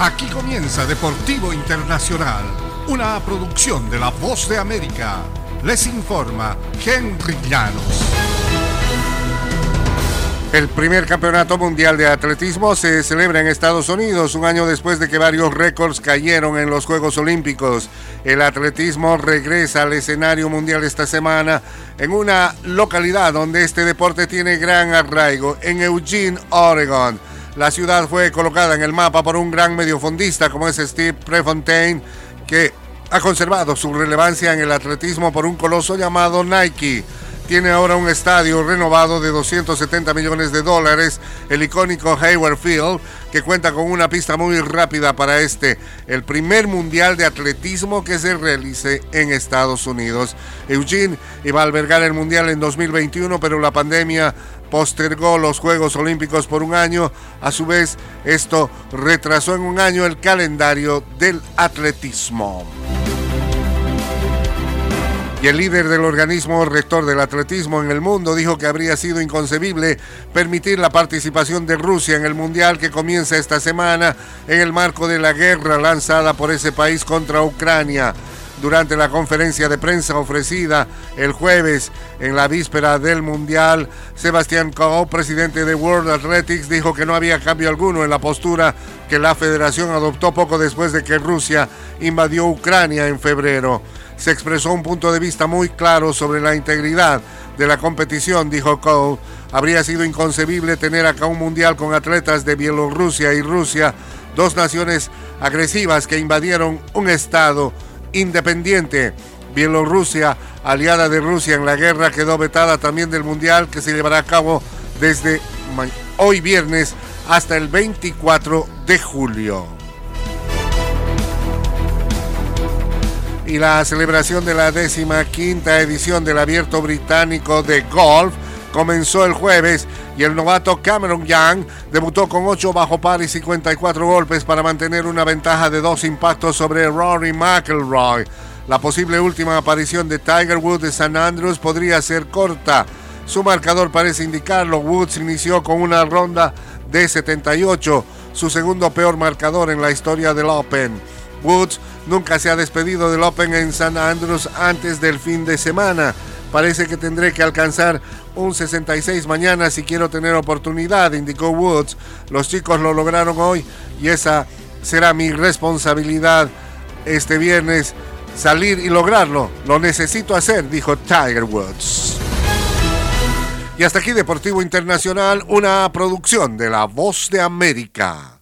Aquí comienza Deportivo Internacional, una producción de La Voz de América. Les informa Henry Llanos. El primer campeonato mundial de atletismo se celebra en Estados Unidos un año después de que varios récords cayeron en los Juegos Olímpicos. El atletismo regresa al escenario mundial esta semana en una localidad donde este deporte tiene gran arraigo, en Eugene, Oregon. La ciudad fue colocada en el mapa por un gran mediofondista como es Steve Prefontaine, que ha conservado su relevancia en el atletismo por un coloso llamado Nike tiene ahora un estadio renovado de 270 millones de dólares, el icónico Hayward Field, que cuenta con una pista muy rápida para este, el primer mundial de atletismo que se realice en Estados Unidos. Eugene iba a albergar el mundial en 2021, pero la pandemia postergó los Juegos Olímpicos por un año. A su vez, esto retrasó en un año el calendario del atletismo y el líder del organismo rector del atletismo en el mundo dijo que habría sido inconcebible permitir la participación de Rusia en el Mundial que comienza esta semana en el marco de la guerra lanzada por ese país contra Ucrania. Durante la conferencia de prensa ofrecida el jueves en la víspera del Mundial, Sebastián Coe, presidente de World Athletics, dijo que no había cambio alguno en la postura que la federación adoptó poco después de que Rusia invadió Ucrania en febrero se expresó un punto de vista muy claro sobre la integridad de la competición, dijo Cole. Habría sido inconcebible tener acá un mundial con atletas de Bielorrusia y Rusia, dos naciones agresivas que invadieron un estado independiente. Bielorrusia, aliada de Rusia en la guerra, quedó vetada también del mundial que se llevará a cabo desde hoy viernes hasta el 24 de julio. y la celebración de la décima quinta edición del Abierto Británico de Golf comenzó el jueves y el novato Cameron Young debutó con 8 bajo par y 54 golpes para mantener una ventaja de dos impactos sobre Rory McIlroy. La posible última aparición de Tiger Woods de San Andrews podría ser corta. Su marcador parece indicarlo. Woods inició con una ronda de 78, su segundo peor marcador en la historia del Open. Woods nunca se ha despedido del Open en San Andrews antes del fin de semana. Parece que tendré que alcanzar un 66 mañana si quiero tener oportunidad, indicó Woods. Los chicos lo lograron hoy y esa será mi responsabilidad este viernes salir y lograrlo. Lo necesito hacer, dijo Tiger Woods. Y hasta aquí Deportivo Internacional, una producción de La Voz de América.